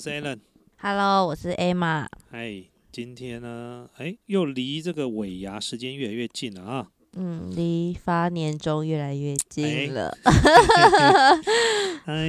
我是 Alan。Hello，我是 Emma。哎，今天呢，哎，又离这个尾牙时间越来越近了啊。嗯，离发年终越来越哎近了。哎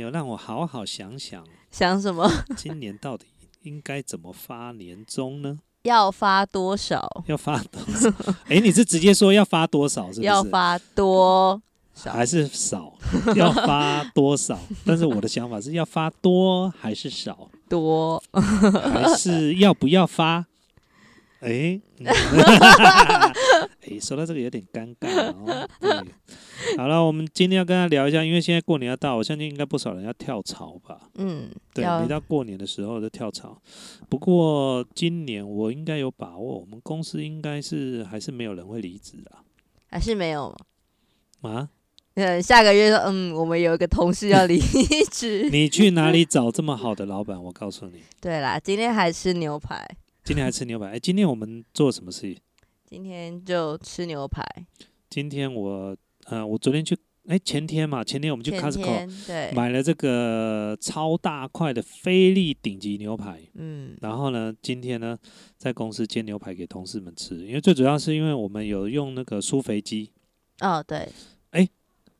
呦，让我好好想想，想什么？今年到底应该怎么发年终呢？要发多少？要发多少？哎，你是直接说要发多少，是不是？要发多少？还是少？要发多少？但是我的想法是要发多还是少？多？还是要不要发？哎，嗯哎，说到这个有点尴尬哦。对，好了，我们今天要跟他聊一下，因为现在过年要到，我相信应该不少人要跳槽吧。嗯，对，要每到过年的时候就跳槽。不过今年我应该有把握，我们公司应该是还是没有人会离职啊。还是没有？啊，嗯，下个月说，嗯，我们有一个同事要离职。你去哪里找这么好的老板？我告诉你，对啦，今天还吃牛排，今天还吃牛排。哎，今天我们做什么事？今天就吃牛排。今天我，呃，我昨天去，哎，前天嘛，前天我们去 Costco 对，买了这个超大块的菲力顶级牛排，嗯然后呢，今天呢在公司煎牛排给同事们吃，因为最主要是因为我们有用那个酥肥鸡，哦对，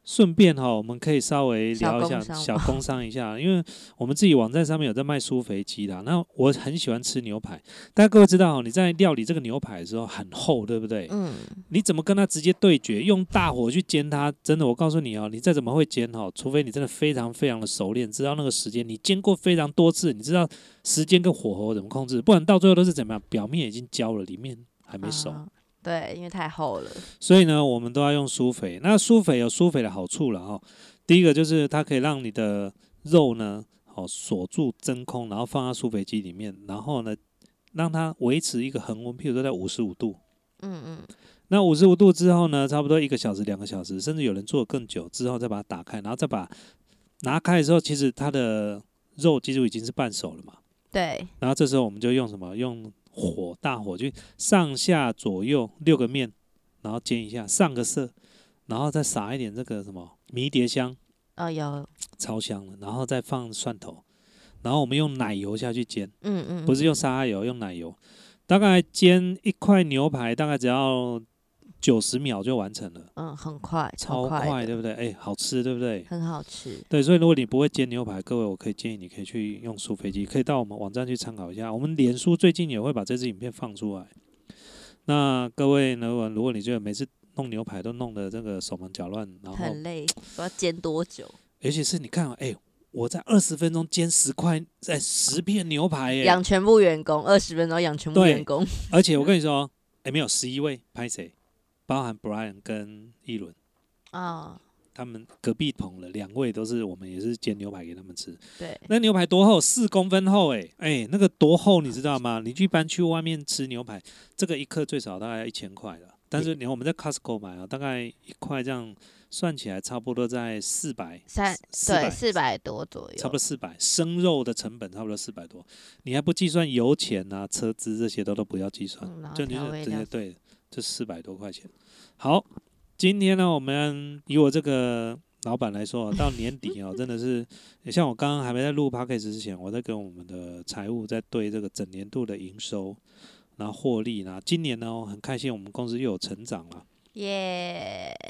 顺便哈、我们可以稍微聊一下小工商一下，因为我们自己网站上面有在卖酥肥鸡的。那我很喜欢吃牛排，大家各位知道哦，你在料理这个牛排的时候很厚，对不对？嗯你怎么跟它直接对决？用大火去煎它，真的，我告诉你哦，你再怎么会煎哈，除非你真的非常非常的熟练，知道那个时间，你煎过非常多次，你知道时间跟火候怎么控制，不然到最后都是怎么样？表面已经焦了，里面还没熟。啊对，因为太厚了。所以呢，我们都要用苏肥。那苏肥有苏肥的好处了哈、第一个就是它可以让你的肉呢，哦锁住真空，然后放到苏肥机里面，然后呢让它维持一个恒温，譬如说在五十五度。嗯嗯，那五十五度之后呢，差不多一个小时、两个小时，甚至有人做得更久之后，再把它打开，然后再把拿开的时候，其实它的肉几乎已经是半熟了嘛。对，然后这时候我们就用什么？用火大火就上下左右六个面，然后煎一下，上个色，然后再撒一点这个什么迷迭香，哦有，超香的，然后再放蒜头，然后我们用奶油下去煎，嗯嗯，不是用沙拉油，用奶油，大概煎一块牛排大概只要九十秒就完成了，嗯，很快，超快快，对不对？哎，好吃，对不对？很好吃。对，所以如果你不会煎牛排，各位，我可以建议你可以去用速飞机，可以到我们网站去参考一下。我们脸书最近也会把这支影片放出来。那各位呢，如果你觉得每次弄牛排都弄得这个手忙脚乱，然后很累，不知道煎多久。尤其是你看啊，哎，我在二十分钟煎十块，在十片牛排，哎，养全部员工，二十分钟养全部员工。而且我跟你说，哎，没有十一位拍谁，包含 Brian 跟一轮。啊，他们隔壁棚的两位都是我们也是煎牛排给他们吃，对，那牛排多厚？四公分厚、欸，哎那个多厚你知道吗？你一般去外面吃牛排，这个一克最少大概要一千块了。但是你看我们在 Costco 买啊，大概一块这样算起来差不多在四百，三对四百多左右，差不多四百。生肉的成本差不多四百多，你还不计算油钱啊、车资这些都都不要计算，嗯就你就调味料直接对，就四百多块钱。好，今天呢，我们以我这个老板来说，到年底哦，真的是，像我刚刚还没在录 p a c k a g e 之前，我在跟我们的财务在对这个整年度的营收，然后获利啦。今年呢，我很开心，我们公司又有成长了。耶！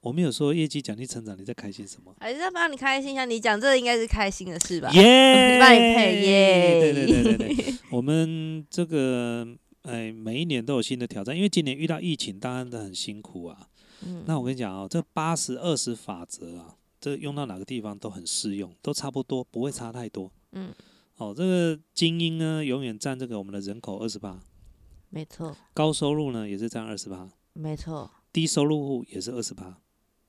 我们有说业绩奖励成长，你在开心什么？还是在帮你开心一下，你讲这个应该是开心的事吧？耶！帮你配耶！对对对对对，我们这个哎，每一年都有新的挑战，因为今年遇到疫情，当然都很辛苦啊。嗯那我跟你讲哦，这八十二十法则啊，这用到哪个地方都很适用，都差不多，不会差太多。嗯，哦，这个精英呢，永远占这个我们的人口二十八，没错高收入呢也是占二十八，没错，低收入户也是二十八。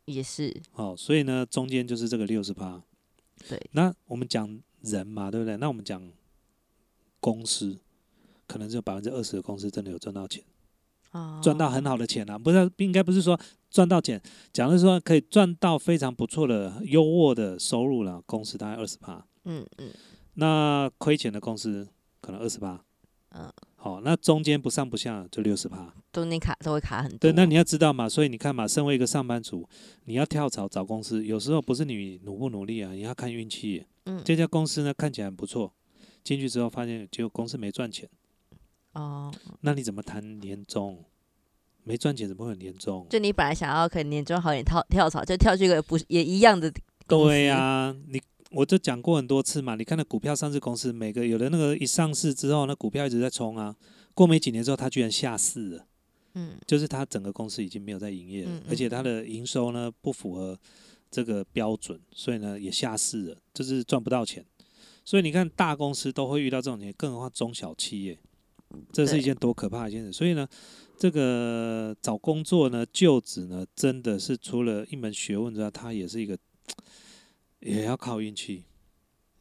也是哦，所以呢，中间就是这个六十八。对，那我们讲人嘛，对不对？那我们讲公司，可能只有百分之二十的公司真的有赚到钱，啊，赚到很好的钱啊，不是应该不是说赚到钱，讲的是说可以赚到非常不错的优渥的收入了，公司大概二十趴，嗯嗯。那亏钱的公司可能二十趴，嗯，好，那中间不上不下就六十趴。中间卡都会卡很多。对，那你要知道嘛，所以你看嘛，身为一个上班族，你要跳槽找公司，有时候不是你努不努力啊，你要看运气。嗯，这家公司呢看起来很不错，进去之后发现结果公司没赚钱，哦，那你怎么谈年终？没赚钱怎么会有年终？就你本来想要可能年终好点跳跳槽，就跳去一个不是也一样的对呀、你我就讲过很多次嘛，你看那股票上市公司，每个有的那个一上市之后，那股票一直在冲啊，过没几年之后，它居然下市了。嗯就是它整个公司已经没有在营业了，嗯嗯而且它的营收呢不符合这个标准，所以呢也下市了，就是赚不到钱。所以你看大公司都会遇到这种情况，更何况中小企业，这是一件多可怕的一件事。所以呢，这个找工作呢，就职呢，真的是除了一门学问之外，它也是一个也要靠运气，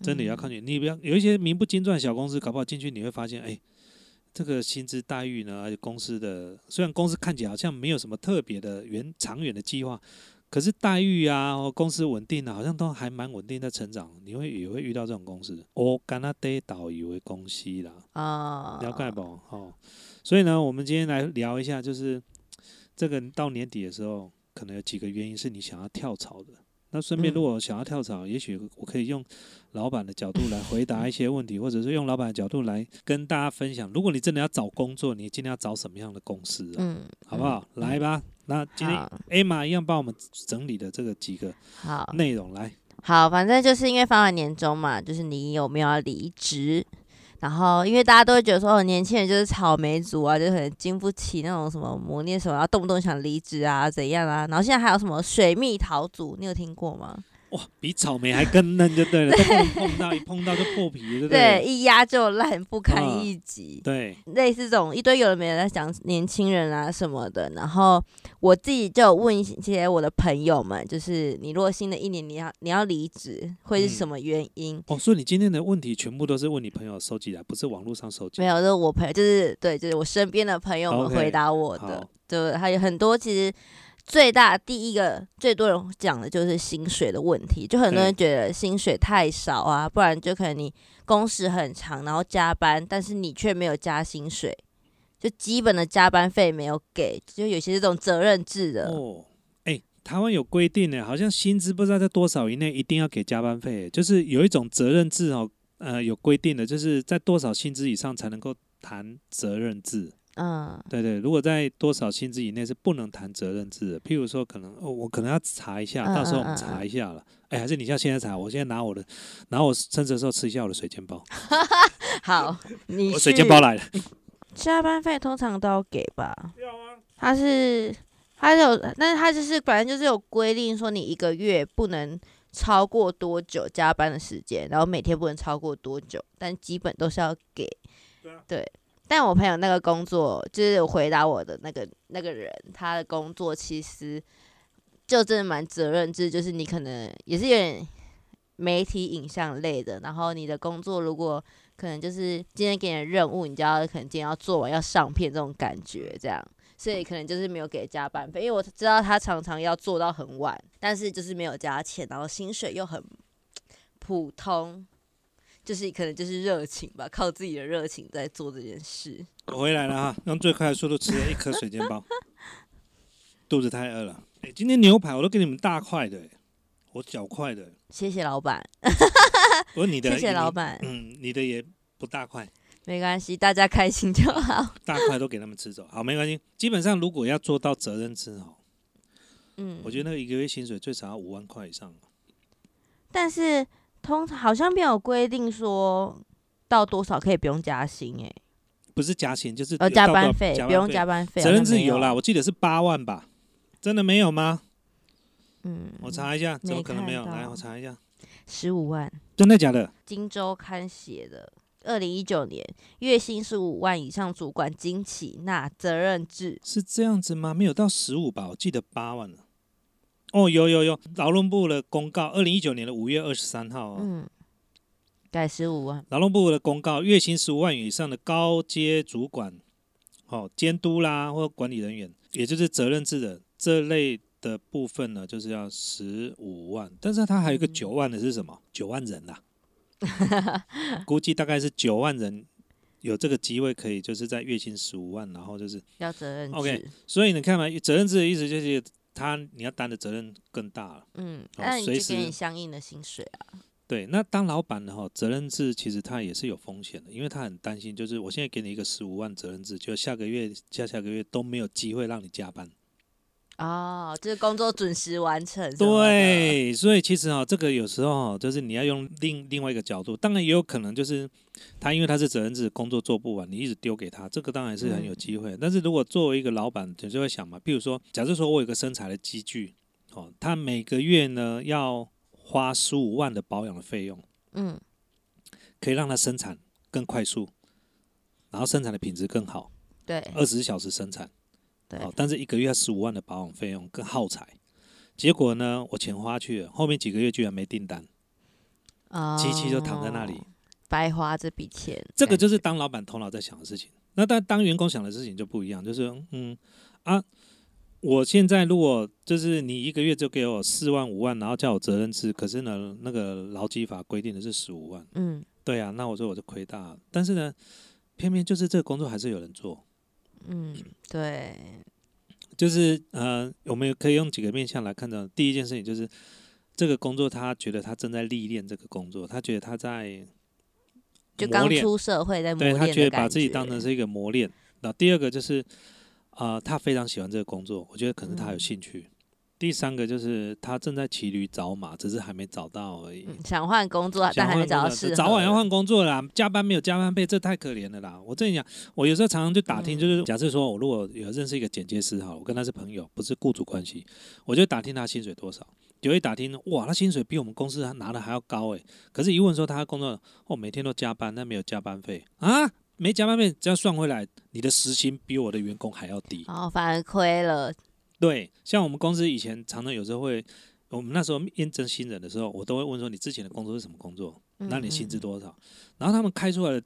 真的也要靠运气。你不要有一些名不经传的小公司，搞不好进去你会发现，哎、这个薪资待遇呢，而且公司的虽然公司看起来好像没有什么特别的远长远的计划，可是待遇啊，公司稳定啊，好像都还蛮稳定在成长。你会也会遇到这种公司，我干那得导以为公司啦，啊，了解不？哦，所以呢，我们今天来聊一下，就是这个到年底的时候，可能有几个原因是你想要跳槽的。那顺便，嗯如果想要跳槽，也许我可以用老板的角度来回答一些问题，或者是用老板的角度来跟大家分享。如果你真的要找工作，你今天要找什么样的公司啊？嗯，好不好？来吧，那今天好 Emma 一样帮我们整理的这个几个好内容来。好，反正就是因为发完年终嘛，就是你有没有要离职？然后，因为大家都会觉得说，哦，年轻人就是草莓族啊，就很经不起那种什么磨练，什么，然后动不动想离职啊，怎样啊？然后现在还有什么水蜜桃族，你有听过吗？哇，比草莓还更嫩就对了，都不能碰到，一碰到就破皮，对不对，对？一压就烂，不堪嗯一击。对，类似这种一堆有的没的在讲年轻人啊什么的，然后我自己就问一些我的朋友们，就是你如果新的一年你要你要离职，会是什么原因？哦，所以你今天的问题全部都是问你朋友收集的，不是网络上收集。没有，就是我朋友，就是对，就是我身边的朋友们回答我的好，对，还有很多其实。最大第一个最多人讲的就是薪水的问题，就很多人觉得薪水太少啊，不然就可能你工时很长，然后加班，但是你却没有加薪水，就基本的加班费没有给，就有些这种责任制的，哦，哎、台湾有规定呢，好像薪资不知道在多少以内一定要给加班费，就是有一种责任制哦，呃，有规定的，就是在多少薪资以上才能够谈责任制。嗯，对对，如果在多少薪资以内是不能谈责任制的。譬如说，可能、哦、我可能要查一下，嗯到时候我们查一下了。哎、还是你要现在查？我现在拿我的，拿我趁着时候吃一下我的水煎包。好，你我水煎包来了。加班费通常都要给吧？要啊。他是它有，但是他就是本来就是有规定说你一个月不能超过多久加班的时间，然后每天不能超过多久，但基本都是要给。对啊对。但我朋友那个工作，就是回答我的那个那个人，他的工作其实就真的蛮责任制，就是你可能也是有点媒体影像类的，然后你的工作如果可能就是今天给你的任务，你就要可能今天要做完要上片这种感觉，这样，所以可能就是没有给加班费，因为我知道他常常要做到很晚，但是就是没有加钱，然后薪水又很普通，就是可能就是热情吧，靠自己的热情在做这件事。我回来了哈，用最快的速度吃了一颗水煎包，肚子太饿了。哎、今天牛排我都给你们大块的、欸我小块的、谢谢老板，不过你的谢谢老板，嗯，你的也不大块，没关系，大家开心就好。大块都给他们吃走。好，没关系。基本上如果要做到责任制哦，嗯，我觉得那个一个月薪水最少要五万块以上。但是通常好像没有规定说到多少可以不用加薪、欸，不是加薪，就是呃，加班费不用加班费，责任制有啦，我记得是八万吧？真的没有吗？嗯，我查一下，怎么可能没有？来，我查一下，十五万，真的假的？《荆州刊》写的，二零一九年月薪是五万以上主管经起纳责任制，是这样子吗？没有到十五吧？我记得八万了。哦，有有有，劳动部的公告，二零一九年的五月二十三号、哦，嗯，改十五万，劳动部的公告，月薪十五万元以上的高阶主管，哦，监督啦或管理人员，也就是责任制的这类的部分呢，就是要十五万。但是它还有一个嗯。九万的是什么？九万人啦，估计大概是九万人有这个机会可以，就是在月薪十五万，然后就是，要责任制。OK 所以你看嘛，责任制的意思就是他你要担的责任更大了。嗯，哦那你就给你相应的薪水啊，对，那当老板的哈，责任制其实他也是有风险的，因为他很担心，就是我现在给你一个十五万责任制，就下个月、下下个月都没有机会让你加班。哦，就是工作准时完成。对，所以其实哈，这个有时候哦，就是你要用另另外一个角度，当然也有可能就是他因为他是责任制，工作做不完，你一直丢给他，这个当然是很有机会。但是如果作为一个老板，你就会想嘛，比如说，假设说我有个生产的机具，哦，他每个月呢要花十五万的保养的费用，嗯，可以让它生产更快速，然后生产的品质更好，对，二十小时生产。对，哦，但是一个月要十五万的保养费用更耗材，结果呢，我钱花去了，后面几个月居然没订单，哦，机器就躺在那里，白花这笔钱。这个就是当老板头脑在想的事情。那但当员工想的事情就不一样，就是嗯啊，我现在如果就是你一个月就给我四万五万，然后叫我责任制，可是呢，那个劳基法规定的是十五万，嗯，对啊，那我说我就亏大了。但是呢，偏偏就是这个工作还是有人做。嗯，对，就是呃，我们可以用几个面向来看到。第一件事情就是这个工作，他觉得他正在历练这个工作，他觉得他在就刚出社会在磨对，他觉得把自己当成是一个磨练。那第二个就是啊、呃他非常喜欢这个工作，我觉得可能他有嗯兴趣。第三个就是他正在骑驴找马，只是还没找到而已。嗯想换工作，但还没找到适合。早晚要换工作啦，加班没有加班费，这太可怜了啦。我跟你讲，我有时候常常就打听，嗯就是假设说我如果有认识一个剪接师哈，我跟他是朋友，不是雇主关系，我就打听他薪水多少。有一打听，哇，他薪水比我们公司拿的还要高诶。可是，一问说他工作，哦，每天都加班，但没有加班费啊，没加班费，只要算回来，你的时薪比我的员工还要低。哦反而亏了。对，像我们公司以前常常有时候会，我们那时候验证新人的时候，我都会问说你之前的工作是什么工作？那你薪资嗯？多少？然后他们开出来的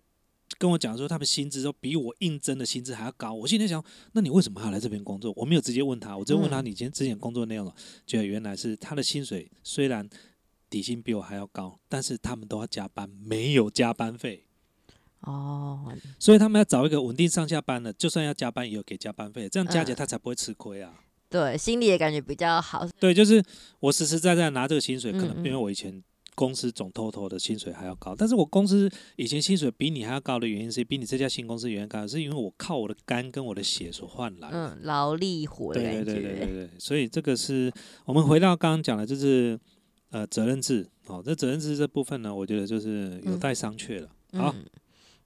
跟我讲说，他们薪资都比我应征的薪资还要高。我心里想，那你为什么还要来这边工作？我没有直接问他，我就问他嗯你今天之前工作内容了，觉得原来是他的薪水虽然底薪比我还要高，但是他们都要加班，没有加班费。哦，所以他们要找一个稳定上下班的，就算要加班也有给加班费，这样加起来嗯他才不会吃亏啊。对，心里也感觉比较好。对，就是我实实在在拿这个薪水，可能因为我以前公司总 total 的薪水还要高，但是我公司以前薪水比你还要高的原因是比你这家新公司原因高，是因为我靠我的肝跟我的血所换来的。嗯，劳力活对对觉。对对对对，所以这个是我们回到刚刚讲的，就是呃责任制哦，这责任制这部分呢，我觉得就是有嗯待商榷了。好，嗯，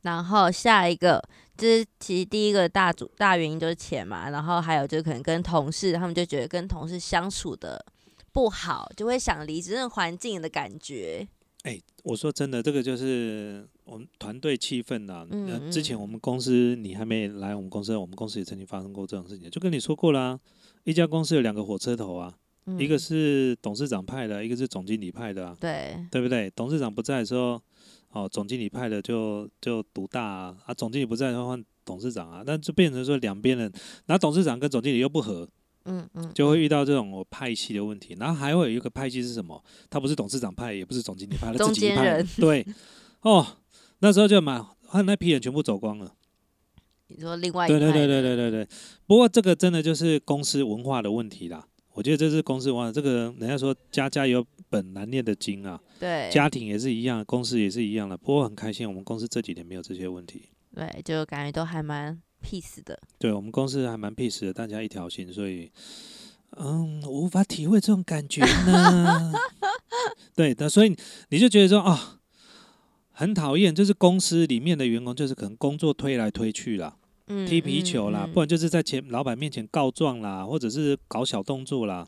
然后下一个就是其实第一个大主大原因就是钱嘛，然后还有就可能跟同事，他们就觉得跟同事相处的不好，就会想离职，那种环境的感觉。哎、我说真的，这个就是我们团队气氛呐、嗯呃，之前嗯我们公司你还没来我们公司，我们公司也曾经发生过这种事情，就跟你说过啦。一家公司有两个火车头啊，嗯、一个是董事长派的，一个是总经理派的啊，对，对不对？董事长不在的时候，哦，总经理派的就就独大啊，啊，总经理不在的话换董事长啊，那就变成说两边人，然后董事长跟总经理又不合，嗯嗯，就会遇到这种我派系的问题。然后还会有一个派系是什么？他不是董事长派，也不是总经理派，他中自己一派。对，哦，那时候就蛮，他那批人全部走光了。你说另外一对对对对对对对。不过这个真的就是公司文化的问题啦。我觉得这是公司文化，这个人家说家家有本难念的经啊，对家庭也是一样，公司也是一样的。不过很开心，我们公司这几年没有这些问题。对，就感觉都还蛮 peace 的。对我们公司还蛮 peace 的，大家一条心，所以，嗯，我无法体会这种感觉呢。对的，所以你就觉得说啊、很讨厌，就是公司里面的员工，就是可能工作推来推去啦，嗯，踢皮球啦，嗯不然就是在前老板面前告状啦，或者是搞小动作啦。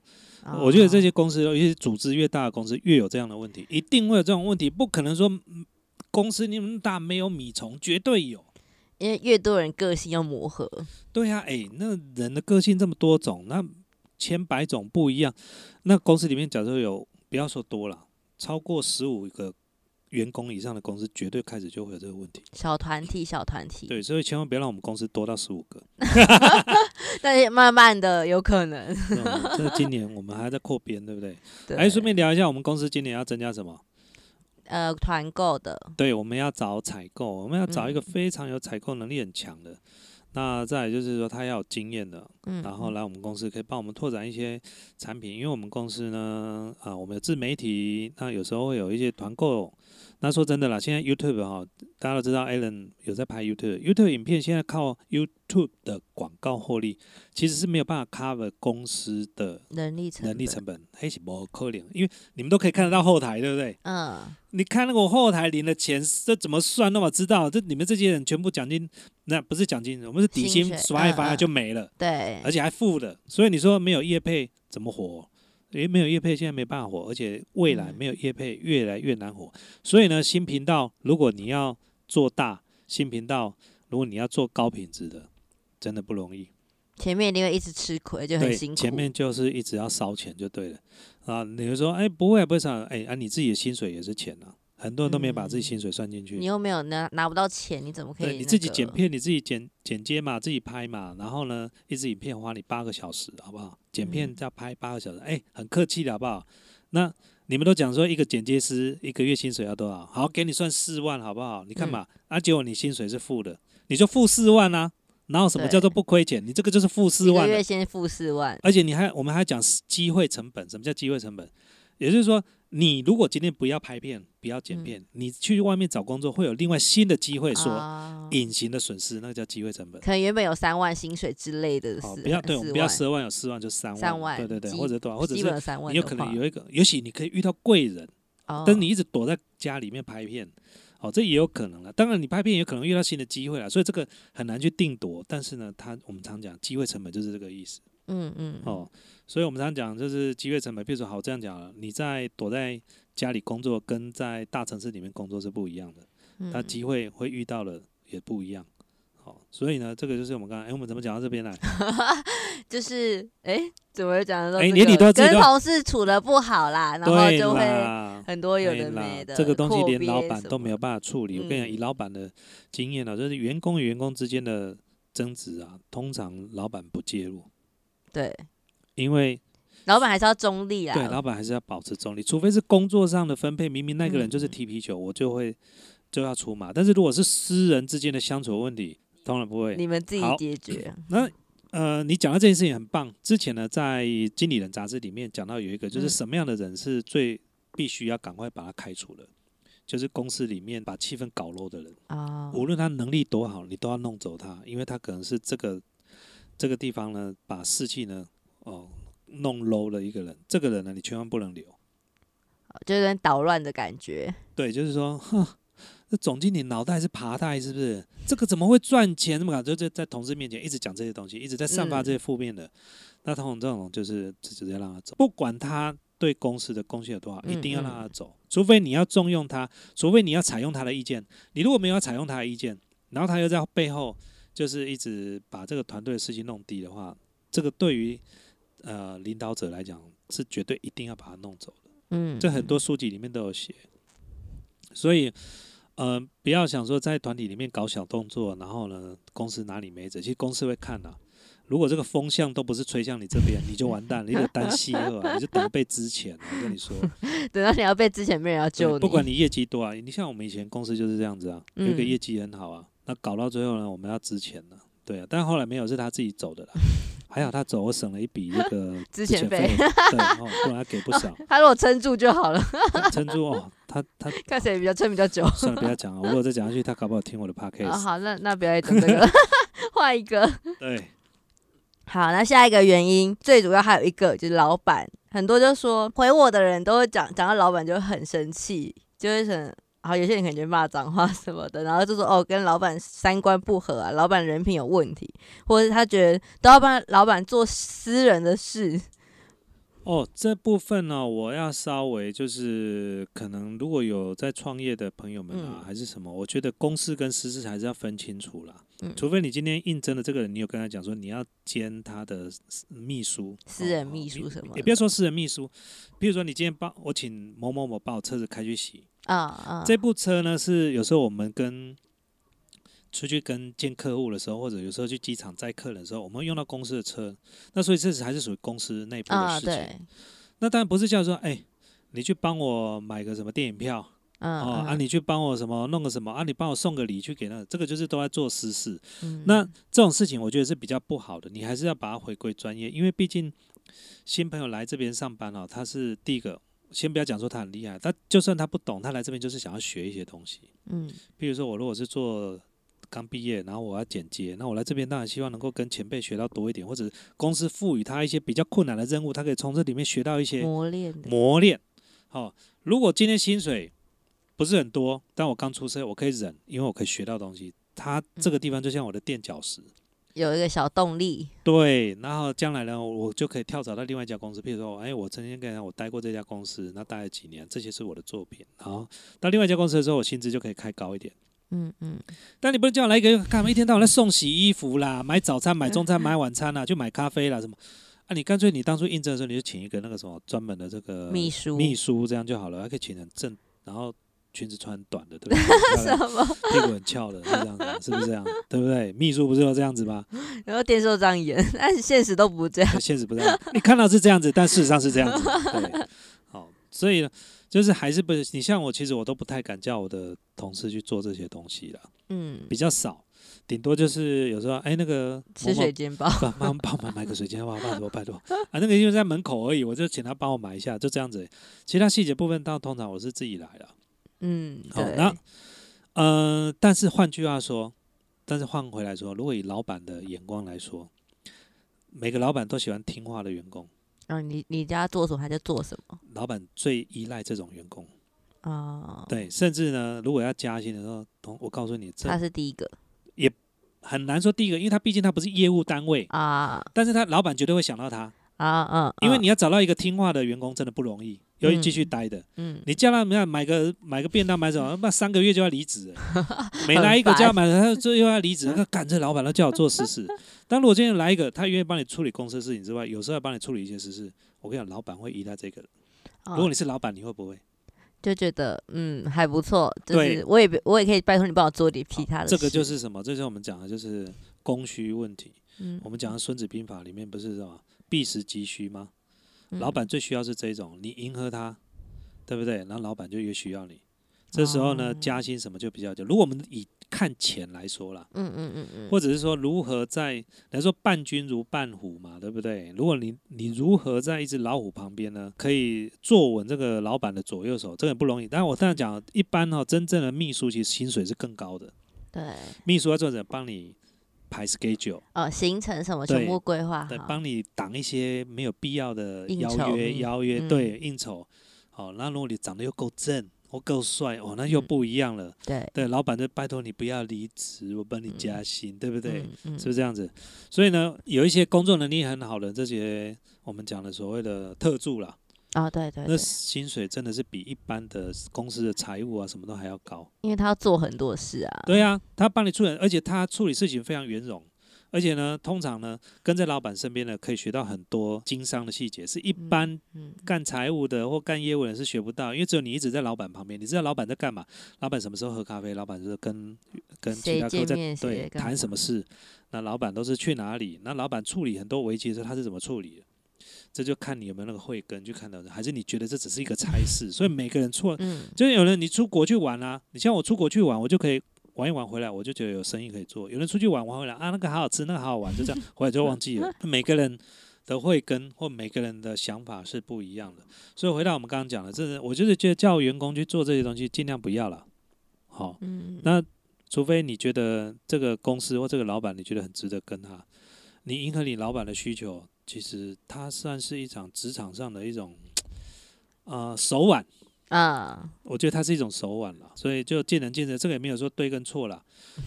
我觉得这哦些公司，尤其是组织越大的公司，越有这样的问题，一定会有这种问题，不可能说嗯公司那么大没有米虫，绝对有。因为越多人个性要磨合，对呀、哎、那人的个性这么多种，那千百种不一样。那公司里面假设有，不要说多了，超过十五个员工以上的公司，绝对开始就会有这个问题。小团体小团体，对，所以千万不要让我们公司多到十五个。但是慢慢的有可能。嗯这今年我们还在扩编，对不对？对，哎，顺便聊一下，我们公司今年要增加什么？呃团购的，对，我们要找采购，我们要找一个嗯非常有采购能力很强的。那再来就是说他要有经验的，嗯，然后来我们公司可以帮我们拓展一些产品，因为我们公司呢，啊，我们有自媒体，那有时候会有一些团购。那说真的啦，现在 YouTube 哈，大家都知道 Alan 有在拍 YouTube，YouTube 影片现在靠 YouTube 的广告获利，其实是没有办法 cover 公司的能力成人力成本，还是不可怜，因为你们都可以看得到后台，对不对？嗯，你看那个后台领的钱，这怎么算？那么知道，这你们这些人全部奖金，那不是奖金，我们是底薪刷一发嗯嗯就没了。对，而且还负的，所以你说没有业配怎么活？因为没有业配，现在没办法火，而且未来嗯没有业配越来越难火。所以呢，新频道如果你要做大，新频道如果你要做高品质的，真的不容易。前面一定会一直吃亏，就很，辛苦。前面就是一直要烧钱就对了啊。你就说，哎，不会不会烧，哎啊，你自己的薪水也是钱啊。很多人都没有把自己薪水算进去。你又没有拿拿不到钱，你怎么可以、那个？对，你自己剪片，你自己剪剪接嘛，自己拍嘛，然后呢，一支影片花你八个小时，好不好？剪片嗯要拍八个小时，哎、很客气的好不好？那你们都讲说一个剪接师一个月薪水要多少？好，给你算四万，好不好？你看嘛，啊，结果你薪水是负的，你就负四万啊？然后什么叫做不亏钱？你这个就是负四万一个月先负四万，而且你还我们还讲机会成本，什么叫机会成本？也就是说，你如果今天不要拍片，不要剪嗯片，你去外面找工作会有另外新的机会说。啊隐形的损失，那个叫机会成本。可能原本有三万薪水之类的哦，不要对，我们不要四十二万，有四万就三万，三万对对对，或者多少，或者是你有可能有一个，也许你可以遇到贵人，哦但你一直躲在家里面拍片，哦，这也有可能了。当然，你拍片也可能遇到新的机会了，所以这个很难去定夺。但是呢，他我们常讲机会成本就是这个意思嗯嗯哦。所以我们常讲就是机会成本。比如说，好这样讲了，你在躲在家里工作，跟在大城市里面工作是不一样的，嗯它机会会遇到的也不一样。好，所以呢，这个就是我们刚才，哎，我们怎么讲到这边来？就是哎，怎么讲到哎这个年底都跟同事处的不好啦，然后就会，很多有的没的，这个东西连老板都没有办法处理。我跟你讲，嗯以老板的经验呢、就是员工与员工之间的争执啊，通常老板不介入，对，因为老板还是要中立啊。对老板还是要保持中立，除非是工作上的分配，明明那个人就是嗯踢皮球，我就会就要出马。但是如果是私人之间的相处问题，当然不会。你们自己解决。那呃，你讲到这件事情很棒。之前呢，在《经理人》杂志里面讲到有一个，就是嗯什么样的人是最必须要赶快把他开除的，就是公司里面把气氛搞 low 的人。啊，无论他能力多好，你都要弄走他，因为他可能是这个这个地方呢，把士气呢，哦，弄 low 了一个人。这个人呢，你千万不能留。就有点捣乱的感觉。对，就是说，哼，这总经理脑袋是爬袋，是不是？这个怎么会赚钱？怎么搞？就在在同事面前一直讲这些东西，一直在散发嗯这些负面的。那通常这种就是就直接让他走，不管他对公司的贡献有多少，一定要让他走。除非你要重用他，除非你要采用他的意见。你如果没有采用他的意见，然后他又在背后就是一直把这个团队的士气弄低的话，这个对于呃领导者来讲是绝对一定要把它弄走的。嗯，这很多书籍里面都有写，所以，呃，不要想说在团体里面搞小动作，然后呢，公司哪里没辙？其实公司会看的、如果这个风向都不是吹向你这边，你就完蛋了，你得担戏了啊，你就等着被支钱了。我跟你说，等到你要被之前没人要救你，不管你业绩多啊，你像我们以前公司就是这样子啊，有一个嗯业绩很好啊，那搞到最后呢，我们要值钱了，对啊，但后来没有，是他自己走的啦。还好他走，我省了一笔那个 之前费费，对，哦，不然他给不少。他如果撑住就好了，撑住哦，他他看谁比较撑比较久。算了，不要讲了。我如果再讲下去，他搞不好听我的啊，podcast。好，那那不要再讲这个了，换一个。对，好，那下一个原因，最主要还有一个就是老板，很多就说回我的人都会讲，讲到老板就会很生气，就会很，好有些人可能就骂脏话什么的，然后就说哦跟老板三观不合啊，老板人品有问题，或者是他觉得都要帮老板做私人的事，哦，这部分呢、我要稍微就是可能如果有在创业的朋友们啊，嗯还是什么，我觉得公事跟私事还是要分清楚啦。嗯除非你今天应征的这个人，你有跟他讲说你要兼他的秘书、私人哦秘书什么的也不要说私人秘书，比如说你今天帮我请某某某把我车子开去洗，啊啊，这部车呢是有时候我们跟出去跟见客户的时候，或者有时候去机场载客人的时候，我们会用到公司的车，那所以这是还是属于公司内部的啊事情。对，那当然不是叫说，哎、你去帮我买个什么电影票，嗯哦啊，嗯。你去帮我什么弄个什么啊，你帮我送个礼去给那个，这个就是都在做私事。嗯。那这种事情我觉得是比较不好的，你还是要把它回归专业，因为毕竟新朋友来这边上班哦，他是第一个，先不要讲说他很厉害，他就算他不懂，他来这边就是想要学一些东西。嗯比如说我如果是做刚毕业，然后我要剪接，那我来这边当然希望能够跟前辈学到多一点，或者公司赋予他一些比较困难的任务，他可以从这里面学到一些磨练的，磨练。好、如果今天薪水不是很多，但我刚出社，我可以忍，因为我可以学到东西。他这个地方就像我的垫脚石，有一个小动力，对。然后将来呢，我就可以跳槽到另外一家公司，譬如说，哎，我曾经跟我待过这家公司，那待了几年，这些是我的作品。然后到另外一家公司的时候，我薪资就可以开高一点。嗯嗯，但你不能叫我来一个干嘛？一天到晚在送洗衣服啦，买早餐、买中餐、买晚餐啦，就买咖啡啦什么。啊，你干脆你当初应征的时候，你就请一个那个什么专门的这个秘书秘书这样就好了，还可以请人正，然后裙子穿短的，对不对？什么？屁股很翘的，是这样子，是不是这样？对不对？秘书不是都这样子吗？然后电视都这样演，但是现实都不这样。现实不这样，你看到是这样子，但事实上是这样子。对，好，所以呢，就是还是不是你像我，其实我都不太敢叫我的同事去做这些东西了，嗯，比较少，顶多就是有时候哎那个吃水煎包，帮帮帮我们买个水煎包，拜托拜托啊！那个因为在门口而已，我就请他帮我买一下，就这样子。其他细节部分，到通常我是自己来了。嗯，好，对，那呃，但是换句话说，但是换回来说，如果以老板的眼光来说，每个老板都喜欢听话的员工，然后你你家做什么他就做什么。老板最依赖这种员工。啊。，对，甚至呢，如果要加薪的时候，同我告诉你，这他是第一个。也很难说第一个，因为他毕竟他不是业务单位，啊。但是他老板绝对会想到他，啊嗯，因为嗯。你要找到一个听话的员工真的不容易，尤其继续嗯待的。嗯你叫他们买个买个便当买什么，那三个月就要离职了。每来一个叫他买，他就又要离职，那赶着老板他叫我做实事。但如果今天来一个，他愿意帮你处理公司事情之外，有时候要帮你处理一些实事，我跟你讲，老板会依赖这个如果你是老板，你会不会？就觉得嗯还不错，就对是我也我也可以拜托你帮我做点其他的事，这个就是什么？这就是我们讲的，就是供需问题。嗯我们讲的《孙子兵法》里面不是什么避实击虚吗？嗯老板最需要是这种，你迎合他，对不对？然后老板就越需要你。这时候呢，哦加薪什么就比较久。如果我们以看钱来说啦，嗯嗯嗯嗯，或者是说如何在来说伴君如伴虎嘛，对不对？如果你你如何在一只老虎旁边呢，可以坐稳这个老板的左右手，这个不容易。但我这样讲，一般哦，真正的秘书其实薪水是更高的。对秘书要做什么？帮你排 schedule，哦行程什么全部规划对，好，帮你挡一些没有必要的邀约，邀约嗯对应酬。好，那如果你长得又够正，或够帅，哦，那又嗯不一样了。对对，老板就拜托你不要离职，我帮你加薪，对不对？是不是这样子？所以呢，有一些工作能力很好的这些我们讲的所谓的特助啦，啊对对那，薪水真的是比一般的公司的财务啊什么都还要高。因为他要做很多事啊，对啊，他帮你处理，而且他处理事情非常圆融。而且呢，通常呢，跟在老板身边呢，可以学到很多经商的细节，是一般嗯。干财务的或干业务的人是学不到，因为只有你一直在老板旁边，你知道老板在干嘛，老板什么时候喝咖啡，老板是跟跟其他客户在对谈什么事，那老板都是去哪里，那老板处理很多危机的时候他是怎么处理的，这就看你有没有那个慧根去看到的，还是你觉得这只是一个差事，所以每个人错，嗯就是有人你出国去玩啊，你像我出国去玩，我就可以。玩一玩回来，我就觉得有生意可以做。有人出去玩玩回来啊，那个好好吃，那个好好玩，就这样回来就忘记了。每个人的慧根或每个人的想法是不一样的，所以回到我们刚刚讲的，这是我就是觉得叫员工去做这些东西，尽量不要了。好，嗯那除非你觉得这个公司或这个老板你觉得很值得跟他，你迎合你老板的需求，其实它算是一场职场上的一种呃手腕。啊我觉得它是一种手腕了，所以就见仁见智，这个也没有说对跟错了，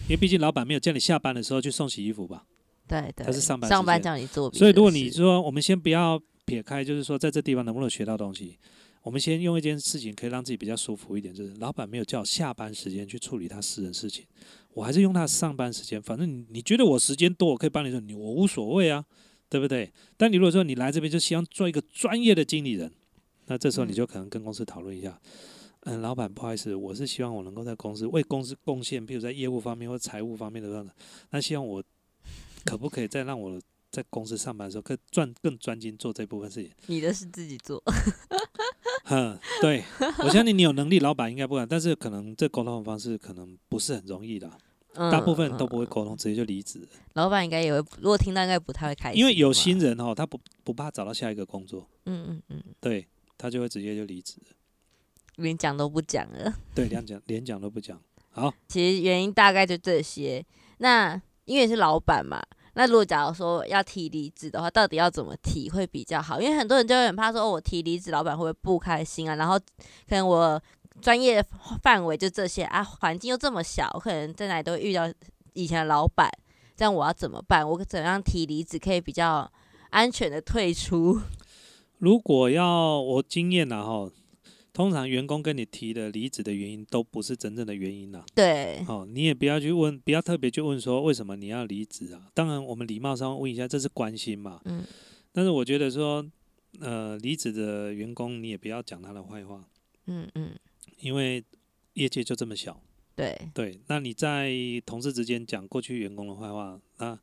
因为毕竟老板没有叫你下班的时候去送洗衣服吧，对对，他是上班上班叫你做所以如果你说我们先不要撇开，就是说在这地方能不能学到东西，我们先用一件事情可以让自己比较舒服一点，就是老板没有叫我下班时间去处理他私人事情，我还是用他上班时间，反正你你觉得我时间多，我可以帮你说你我无所谓啊，对不对？但你如果说你来这边就希望做一个专业的经理人，那这时候你嗯就可能跟公司讨论一下。嗯，老板，不好意思，我是希望我能够在公司为公司贡献，比如在业务方面或财务方面的这样的，那希望我可不可以再让我在公司上班的时候，可以专更专精做这部分事情？你的是自己做，嗯，对，我相信你有能力，老板应该不敢，但是可能这沟通的方式可能不是很容易的，嗯大部分人都不会嗯沟通，直接就离职。老板应该也会，如果听到应该不太会开心，因为有新人哦，他不不怕找到下一个工作，嗯嗯嗯，对他就会直接就离职。连讲都不讲了。对，连讲 连讲都不讲。好，其实原因大概就这些。那因为是老板嘛，那如果假如说要提离职的话，到底要怎么提会比较好？因为很多人就会很怕说，哦我提离职，老板会不会不开心啊？然后可能我专业范围就这些啊，环境又这么小，我可能在哪里都会遇到以前的老板，这样我要怎么办？我怎样提离职可以比较安全的退出？如果要我经验呐哈，通常员工跟你提的离职的原因都不是真正的原因呐。对，哦，你也不要去问，不要特别去问说为什么你要离职啊。当然，我们礼貌上问一下，这是关心嘛。嗯但是我觉得说，呃，离职的员工你也不要讲他的坏话，嗯嗯，因为业界就这么小。对，对，那你在同事之间讲过去员工的坏话，那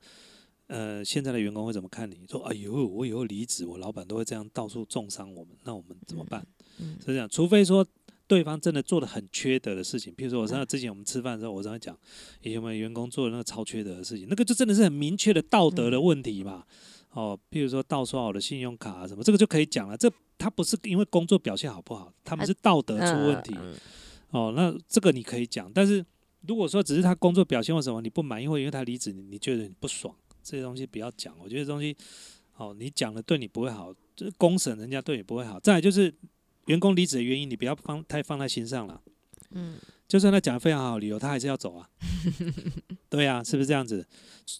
呃，现在的员工会怎么看你？说，哎呦，我以后离职，我老板都会这样到处重伤我们，那我们怎么办？嗯是这样，除非说对方真的做的很缺德的事情，譬如说我上次之前我们吃饭的时候，我常常讲，以前我们员工做的那个超缺德的事情，那个就真的是很明确的道德的问题嘛。哦，譬如说盗刷我的信用卡啊什么，这个就可以讲了。这他不是因为工作表现好不好，他们是道德出问题。嗯哦，那这个你可以讲，但是如果说只是他工作表现或什么你不满意，或因为他离职你你觉得你不爽，这些东西不要讲。我觉得东西，哦，你讲了对你不会好，就是公审人家对你不会好。再来就是员工离职的原因，你不要放太放在心上了。嗯就算他讲的非常好理由，他还是要走啊。对啊，是不是这样子？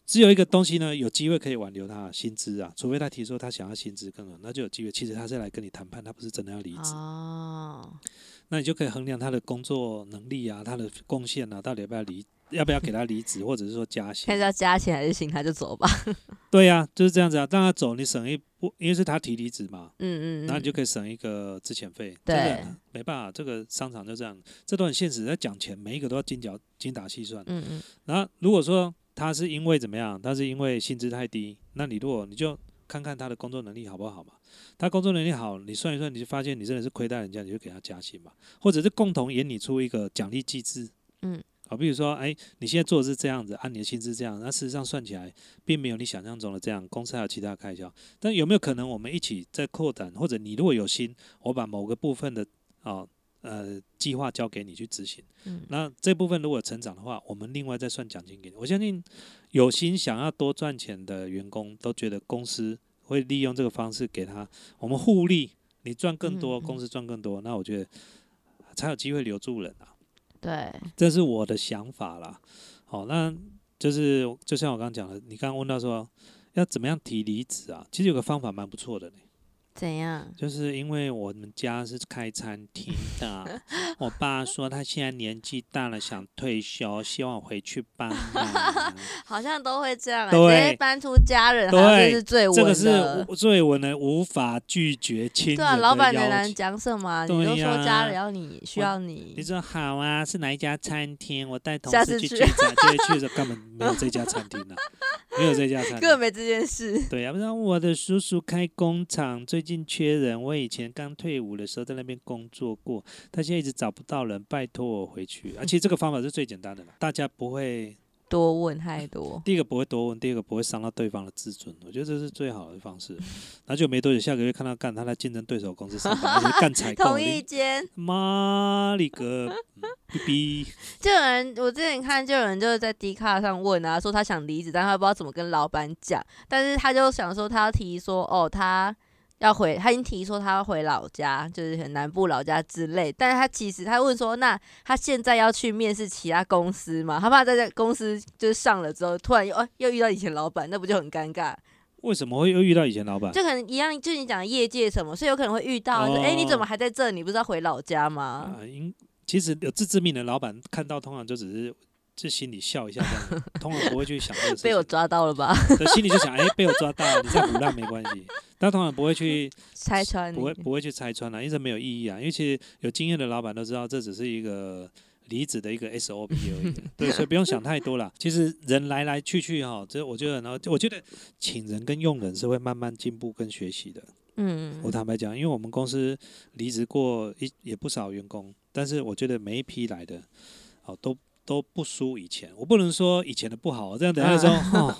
只有一个东西呢，有机会可以挽留他的薪资啊，除非他提出他想要薪资更好，那就有机会。其实他是来跟你谈判，他不是真的要离职。哦，那你就可以衡量他的工作能力啊，他的贡献啊，到底要不要离，要不要给他离职，或者是说加薪看？是要加薪还是行，他就走吧。对呀、就是这样子啊。让他走，你省一不，因为是他提离职嘛，嗯嗯，然后你就可以省一个资遣费。对这个没办法，这个商场就这样，这都很现实，在讲钱，每一个都要精脚精打细算。嗯嗯然后如果说他是因为怎么样，他是因为薪资太低，那你如果你就看看他的工作能力好不好嘛。他工作能力好，你算一算，你就发现你真的是亏待人家，你就给他加薪嘛，或者是共同研拟出一个奖励机制。嗯，好，比如说，哎，你现在做的是这样子，按你的薪资这样，那事实上算起来，并没有你想象中的这样，公司还有其他开销。但有没有可能我们一起再扩展，或者你如果有心，我把某个部分的啊呃计划交给你去执行。嗯那这部分如果成长的话，我们另外再算奖金给你。我相信有心想要多赚钱的员工都觉得公司会利用这个方式给他，我们互利，你赚更多，公司赚更多，那我觉得才有机会留住人啊。对，这是我的想法啦。好，那就是就像我刚刚讲的，你刚刚问到说要怎么样提离职啊，其实有个方法蛮不错的呢。怎样？就是因为我们家是开餐厅的，我爸说他现在年纪大了，想退休，希望我回去帮忙。好像都会这样、欸，对直接搬出家人，好像是最稳这个。是无最稳的，无法拒绝亲人对啊，老板要能能讲什么？对 你都说家人要你，需要你你，说好啊，是哪一家餐厅？我带同事去聚餐，就会去的时候根本没有这家餐厅啊，没有这家餐厅根本。没这件事。对啊，不然我的叔叔开工厂，最近缺人。我以前刚退伍的时候在那边工作过，他现在一直找不到人，拜托我回去。而、且这个方法是最简单的啦，大家不会 多问太多，第一个不会多问，第二个不会伤到对方的自尊。我觉得这是最好的方式。然后就没多久，下个月看到干他的竞争对手公司上班，干采购同，一间妈里个逼！就有人，我之前看就有人就是在 D 卡上问啊，说他想离职，但他不知道怎么跟老板讲，但是他就想说他要提说哦，他要回，他已经提说他要回老家，就是很南部老家之类，但是他其实他问说，那他现在要去面试其他公司吗？他怕在这公司就是上了之后，突然又哦又遇到以前老板，那不就很尴尬？为什么会又遇到以前老板？就可能一样，就你讲的业界什么，所以有可能会遇到，哎、诶你怎么还在这？你不是要回老家吗？啊，因其实有自知命的老板看到，通常就只是就心里笑一下这样，通常不会去想这个事情。被我抓到了吧？对，心里就想，哎、被我抓到了，你再胡乱没关系。但通常不会去，拆穿不会不会去拆穿啊，因为这没有意义啊。因为其实有经验的老板都知道，这只是一个离职的一个 SOP 而已。对，所以不用想太多了。其实人来来去去哈，这我觉得，然后我觉得请人跟用人是会慢慢进步跟学习的。嗯，我坦白讲，因为我们公司离职过一也不少员工，但是我觉得每一批来的，哦，都都不输以前。我不能说以前的不好，这样等下说，哦，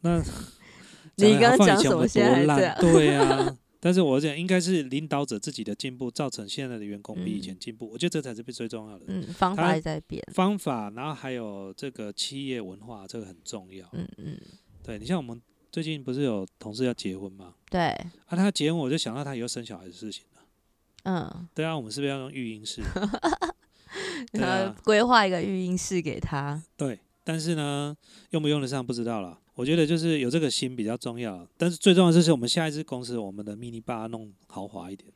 那 你刚刚讲什么前我们多烂现在这样对啊。但是我讲应该是领导者自己的进步，造成现在的员工比以前进步。我觉得这才是最重要的。嗯，方法也在变，方法，然后还有这个企业文化，这个很重要。嗯嗯，对你像我们最近不是有同事要结婚吗？对，啊，他结婚我就想到他以后生小孩的事情了。嗯，对啊，我们是不是要用育婴室？对然后啊，规划一个育婴室给他，对，但是呢，用不用得上不知道了。我觉得就是有这个心比较重要，但是最重要的就是我们下一支公司，我们的 mini bar 弄豪华一点，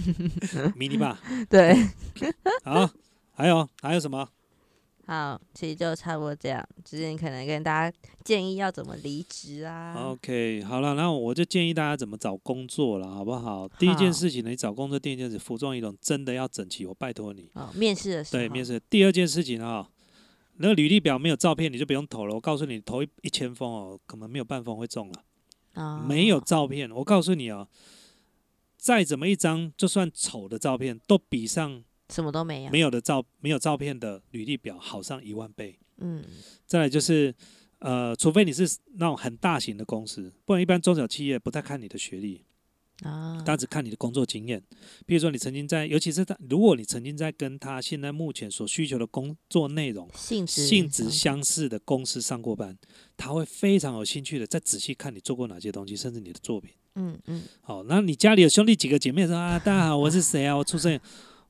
mini bar。对，好，还有还有什么？好，其实就差不多这样，就是你可能跟大家建议要怎么离职啊，OK，好了，那我就建议大家怎么找工作了，好不好？第一件事情呢，你找工作第一件事，服装仪容真的要整齐，我拜托你。哦，面试的时候，对，面试。第二件事情啊、那个履历表没有照片，你就不用投了。我告诉你，投一一千封哦，可能没有半封会中了。啊，没有照片，我告诉你哦，再怎么一张就算丑的照片，都比上什么都没有，没有的照没有照片的履历表好上一万倍。嗯，再来就是，呃，除非你是那种很大型的公司，不然一般中小企业不太看你的学历。啊，他只看你的工作经验，比如说你曾经在，尤其是他，如果你曾经在跟他现在目前所需求的工作内容性质性质相似的公司上过班，他会非常有兴趣的再仔细看你做过哪些东西，甚至你的作品。嗯嗯，好，那你家里有兄弟几个姐妹说啊，大家好，我是谁啊？我出生，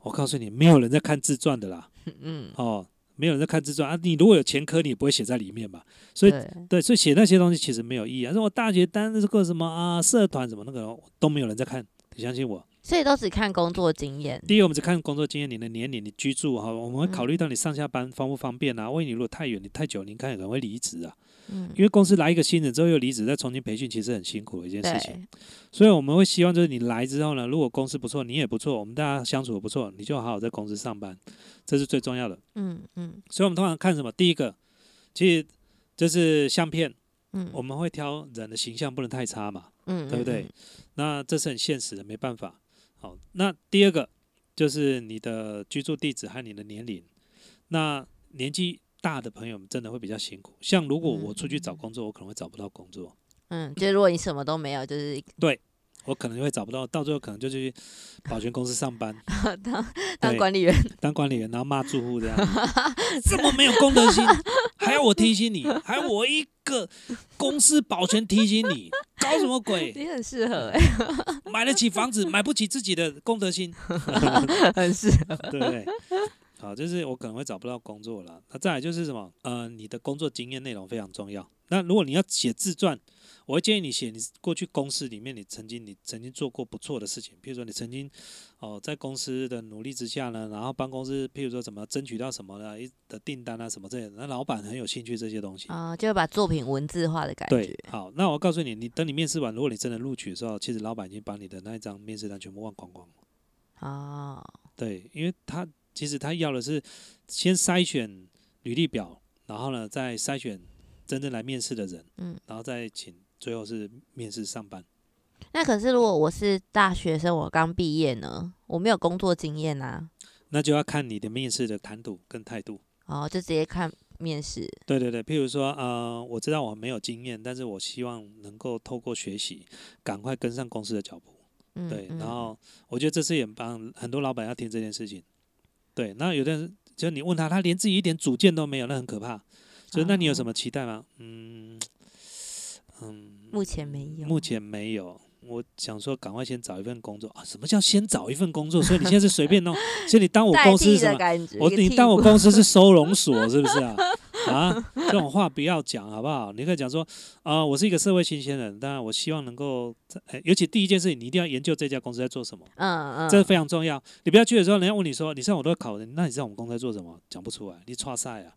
我告诉你，没有人在看自传的啦。嗯，哦，没有人在看自传啊。你如果有前科，你也不会写在里面吧？所以对，对，所以写那些东西其实没有意义啊。说我大学担这个什么啊，社团什么那个都没有人在看，你相信我。所以都只看工作经验，第一，我们只看工作经验、你的年龄、你居住哈，我们会考虑嗯到你上下班方不方便啊。万一你如果太远、你太久，你看可能会离职啊。嗯，因为公司来一个新人之后又离职，再重新培训，其实很辛苦的一件事情。对，所以我们会希望就是你来之后呢，如果公司不错，你也不错，我们大家相处的不错，你就好好在公司上班，这是最重要的。嗯嗯所以我们通常看什么？第一个，其实就是相片，嗯，我们会挑人的形象不能太差嘛，嗯，对不对？嗯？那这是很现实的，没办法。好，那第二个就是你的居住地址和你的年龄。那年纪大的朋友们真的会比较辛苦。像如果我出去找工作，我可能会找不到工作，嗯，就如果你什么都没有，就是对我可能会找不到，到最后可能就去保全公司上班，当当管理员，当管理员，然后骂住户这样，这么没有公德心，还要我提醒你，还要我一个公司保全提醒你，搞什么鬼？你很适合哎，买得起房子，买不起自己的公德心，很适合，对不对？好，就是我可能会找不到工作了。那再来就是什么？呃，你的工作经验内容非常重要。那如果你要写自传，我会建议你写你过去公司里面你曾经你曾经做过不错的事情，譬如说你曾经哦在公司的努力之下呢，然后帮公司譬如说什么争取到什么的一的订单啊什么这些的，那老板很有兴趣这些东西。啊，就把作品文字化的感对觉，，好，那我告诉你，你等你面试完，如果你真的录取的时候，其实老板已经把你的那一张面试单全部忘光光了。哦，对，因为他其实他要的是先筛选履历表，然后呢再筛选真正来面试的人，嗯，然后再请最后是面试上班。那可是如果我是大学生，我刚毕业呢，我没有工作经验啊，那就要看你的面试的谈吐跟态度。哦，就直接看面试，对对对，譬如说，呃，我知道我没有经验，但是我希望能够透过学习，赶快跟上公司的脚步。嗯，对，嗯然后我觉得这次也帮很多老板要听这件事情。对，那有的人就你问他，他连自己一点主见都没有，那很可怕。所以那你有什哦么期待吗？嗯嗯，目前没有，目前没有。我想说，赶快先找一份工作啊！什么叫先找一份工作？所以你现在是随便弄，所以你当我公司是什么？我你当我公司是收容所是不是啊？啊，这种话不要讲好不好？你可以讲说，啊、我是一个社会新鲜人，当然我希望能够尤其第一件事情，你一定要研究这家公司在做什么，嗯嗯，这非常重要。你不要去的时候，人家问你说，你上我都会考人，那你知道我们公司在做什么？讲不出来，你错赛啊！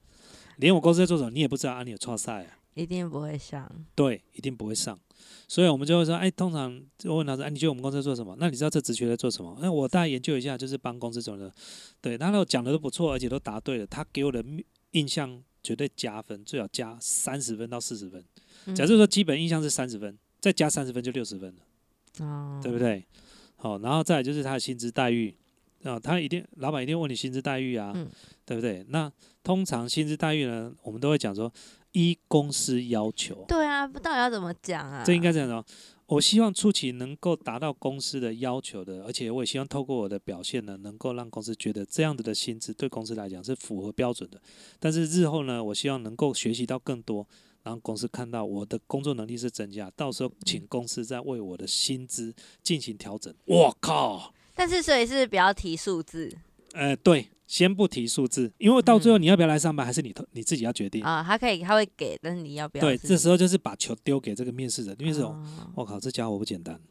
连我公司在做什么你也不知道啊，你有错赛啊？一定不会上，对，一定不会上。所以我们就会说，哎，通常就问他说，哎，你觉得我们公司在做什么？那你知道这职缺在做什么？那我大概研究一下，就是帮公司做的。对，他都讲的都不错，而且都答对了，他给我的印象绝对加分，最好加三十分到四十分。嗯假设说基本印象是三十分，再加三十分就六十分了。哦，对不对？好，然后再来就是他的薪资待遇，啊，他一定老板一定问你薪资待遇啊，嗯对不对？那通常薪资待遇呢，我们都会讲说依公司要求，对啊，不到底要怎么讲啊？这应该怎样说。我希望初期能够达到公司的要求的，而且我也希望透过我的表现呢，能够让公司觉得这样子的薪资对公司来讲是符合标准的。但是日后呢，我希望能够学习到更多，然后公司看到我的工作能力是增加，到时候请公司再为我的薪资进行调整。我靠！但是所以是不要提数字呃，对，先不提数字，因为到最后你要不要来上班，还是你头你自己要决定。啊，他可以他会给，但是你要不要对，这时候就是把球丢给这个面试者，因为这种我靠，这家伙不简单。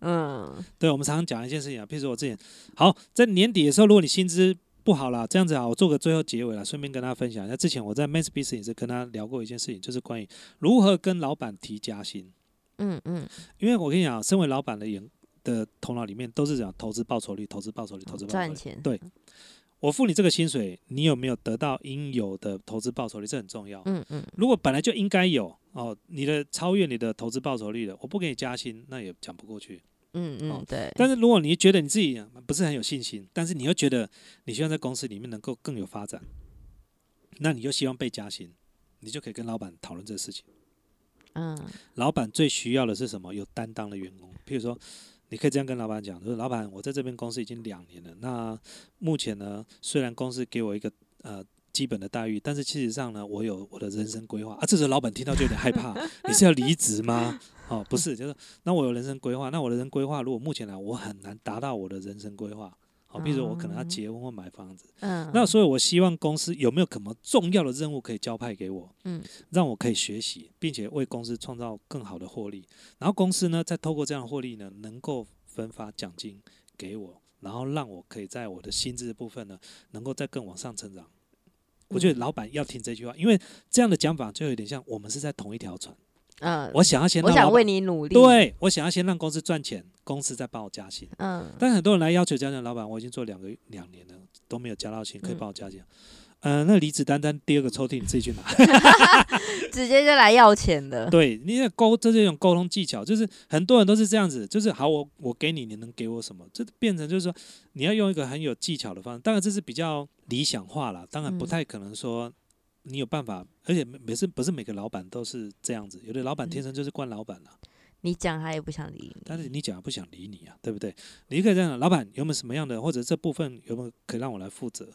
嗯对，我们常常讲一件事情啊，譬如说我之前，好，在年底的时候，如果你薪资不好啦，这样子啊，我做个最后结尾了，顺便跟大家分享一下。之前我在 Business 也是跟他聊过一件事情，就是关于如何跟老板提加薪。嗯嗯，因为我跟你讲，身为老板的眼的头脑里面都是讲投资报酬率、投资报酬率、投资报酬率。赚钱对我付你这个薪水，你有没有得到应有的投资报酬率？这很重要。嗯嗯如果本来就应该有哦，你的超越你的投资报酬率了，我不给你加薪，那也讲不过去。哦嗯嗯，对，但是如果你觉得你自己不是很有信心，但是你又觉得你希望在公司里面能够更有发展，那你就希望被加薪，你就可以跟老板讨论这个事情。嗯老板最需要的是什么？有担当的员工。譬如说，你可以这样跟老板讲，就是：“老板，我在这边公司已经两年了，那目前呢，虽然公司给我一个呃基本的待遇，但是事实上呢，我有我的人生规划啊。”这时候老板听到就有点害怕，你是要离职吗？哦，不是，就是那我有人生规划，那我的人生规划如果目前来我很难达到我的人生规划。好，比如说我可能要结婚或买房子，嗯，那所以我希望公司有没有什么重要的任务可以交派给我，嗯让我可以学习，并且为公司创造更好的获利。然后公司呢，再透过这样的获利呢，能够分发奖金给我，然后让我可以在我的薪资的部分呢，能够再更往上成长。我觉得嗯老板要听这句话，因为这样的讲法就有点像我们是在同一条船。嗯，我想要先我想为让老板，你努力，，对我想要先让公司赚钱，公司再帮我加薪。嗯但很多人来要求加薪，老板，我已经做两个两年了，都没有加到薪，可以嗯帮我加薪。呃，那离子单单第二个抽屉你自己去拿。直接就来要钱的，对，你的沟这是一种沟通技巧，就是很多人都是这样子，就是好，我我给你，你能给我什么？这变成就是说你要用一个很有技巧的方式。当然这是比较理想化了，当然不嗯太可能说你有办法，而且每每次不是每个老板都是这样子，有的老板嗯天生就是惯老板了。你讲他也不想理你，但是你讲他不想理你啊，对不对？你可以这样，老板有没有什么样的，或者这部分有没有可以让我来负责？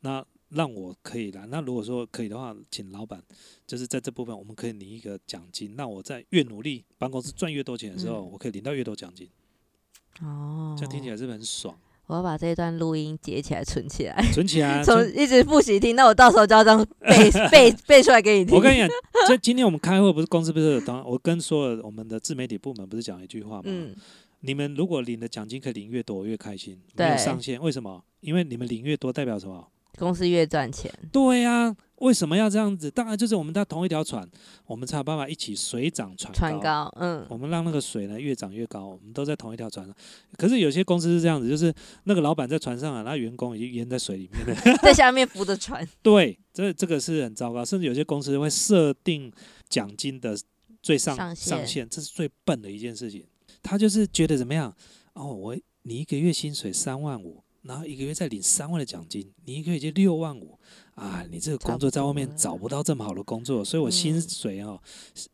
那让我可以来。那如果说可以的话，请老板就是在这部分我们可以领一个奖金。那我在越努力帮公司赚越多钱的时候，嗯我可以领到越多奖金，哦，这样听起来是不是很爽？我要把这一段录音截起来存起来，存起来。从一直复习听，那我到时候就要这样背 背背出来给你听。我跟你讲，这今天我们开会不是公司不是有当我跟所有我们的自媒体部门不是讲一句话吗？嗯，你们如果领的奖金可以领越多，我越开心，没有对上限。为什么？因为你们领越多，代表什么？公司越赚钱，对呀、为什么要这样子？当然就是我们在同一条船，我们才有办法一起水涨船高。船高，嗯，我们让那个水呢越涨越高，我们都在同一条船上。可是有些公司是这样子，就是那个老板在船上啊，那员工已经淹在水里面了。在下面扶着船，对，这这个是很糟糕，甚至有些公司会设定奖金的最上上限，这是最笨的一件事情。他就是觉得怎么样？哦，我你一个月薪水三万五，然后一个月再领三万的奖金，你一个月就六万五啊！你这个工作在外面找不到这么好的工作，所以我薪嗯水哦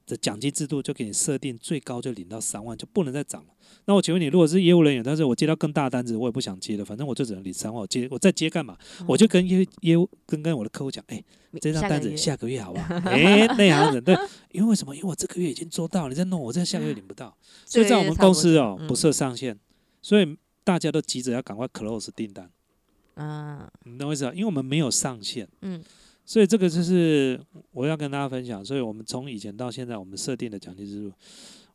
的奖金制度就给你设定最高就领到三万，就不能再涨了。那我请问你，如果是业务人员，但是我接到更大的单子，我也不想接了，反正我就只能领三万，我接我再接干嘛？我就跟业业务跟跟我的客户讲，哎、这张单子下个月好不好？哎、内行人对，因为为什么？因为我这个月已经做到，你再弄我这下个月领不到，所以在我们公司哦、嗯不设上限，所以大家都急着要赶快 close 订单，啊你懂我意思吧？因为我们没有上限，嗯所以这个就是我要跟大家分享。所以我们从以前到现在，我们设定的奖金制度，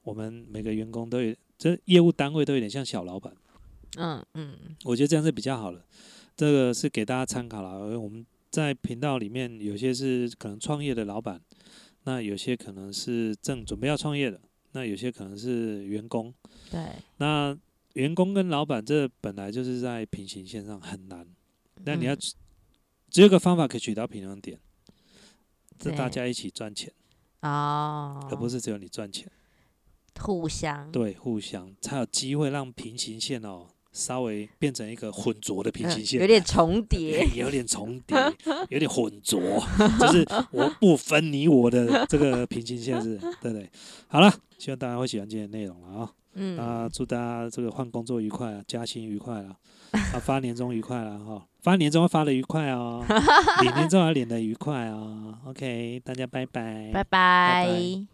我们每个员工都有，这业务单位都有点像小老板。嗯嗯，我觉得这样是比较好的，这个是给大家参考了。因为我们在频道里面有些是可能创业的老板，那有些可能是正准备要创业的，那有些可能是员工。对，那员工跟老板这本来就是在平行线上很难，但你要嗯只只有一个方法可以取到平衡点，这大家一起赚钱，哦，而不是只有你赚钱。互相，对，互相。才有机会让平行线哦稍微变成一个混浊的平嗯行线，有点重叠。哎有点重叠，有点混浊，就是我不分你我的这个平行线是，对不对？好了，希望大家会喜欢今天的内容了啊！嗯，啊祝大家这个换工作愉快啊，加薪愉快啦，啊发年终愉快啦哈，发年终发的愉快哦，领年终要领的愉快哦。OK，大家拜拜，拜拜拜。